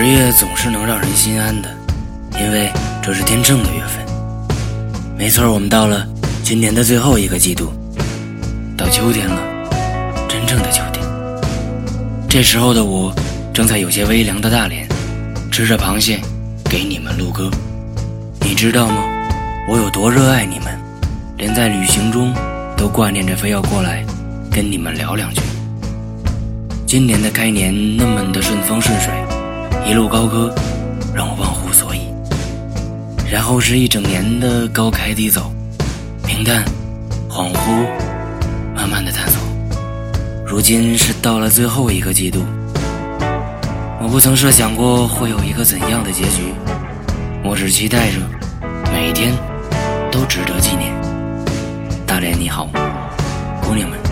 十月总是能让人心安的，因为这是天正的月份。没错，我们到了今年的最后一个季度，到秋天了，真正的秋天。这时候的我，正在有些微凉的大连，吃着螃蟹，给你们录歌。你知道吗？我有多热爱你们，连在旅行中都挂念着，非要过来跟你们聊两句。今年的开年那么的顺风顺水，一路高歌，让我忘乎所以。然后是一整年的高开低走，平淡、恍惚、慢慢的探索。如今是到了最后一个季度，我不曾设想过会有一个怎样的结局，我只期待着每一天都值得纪念。大连你好，姑娘们。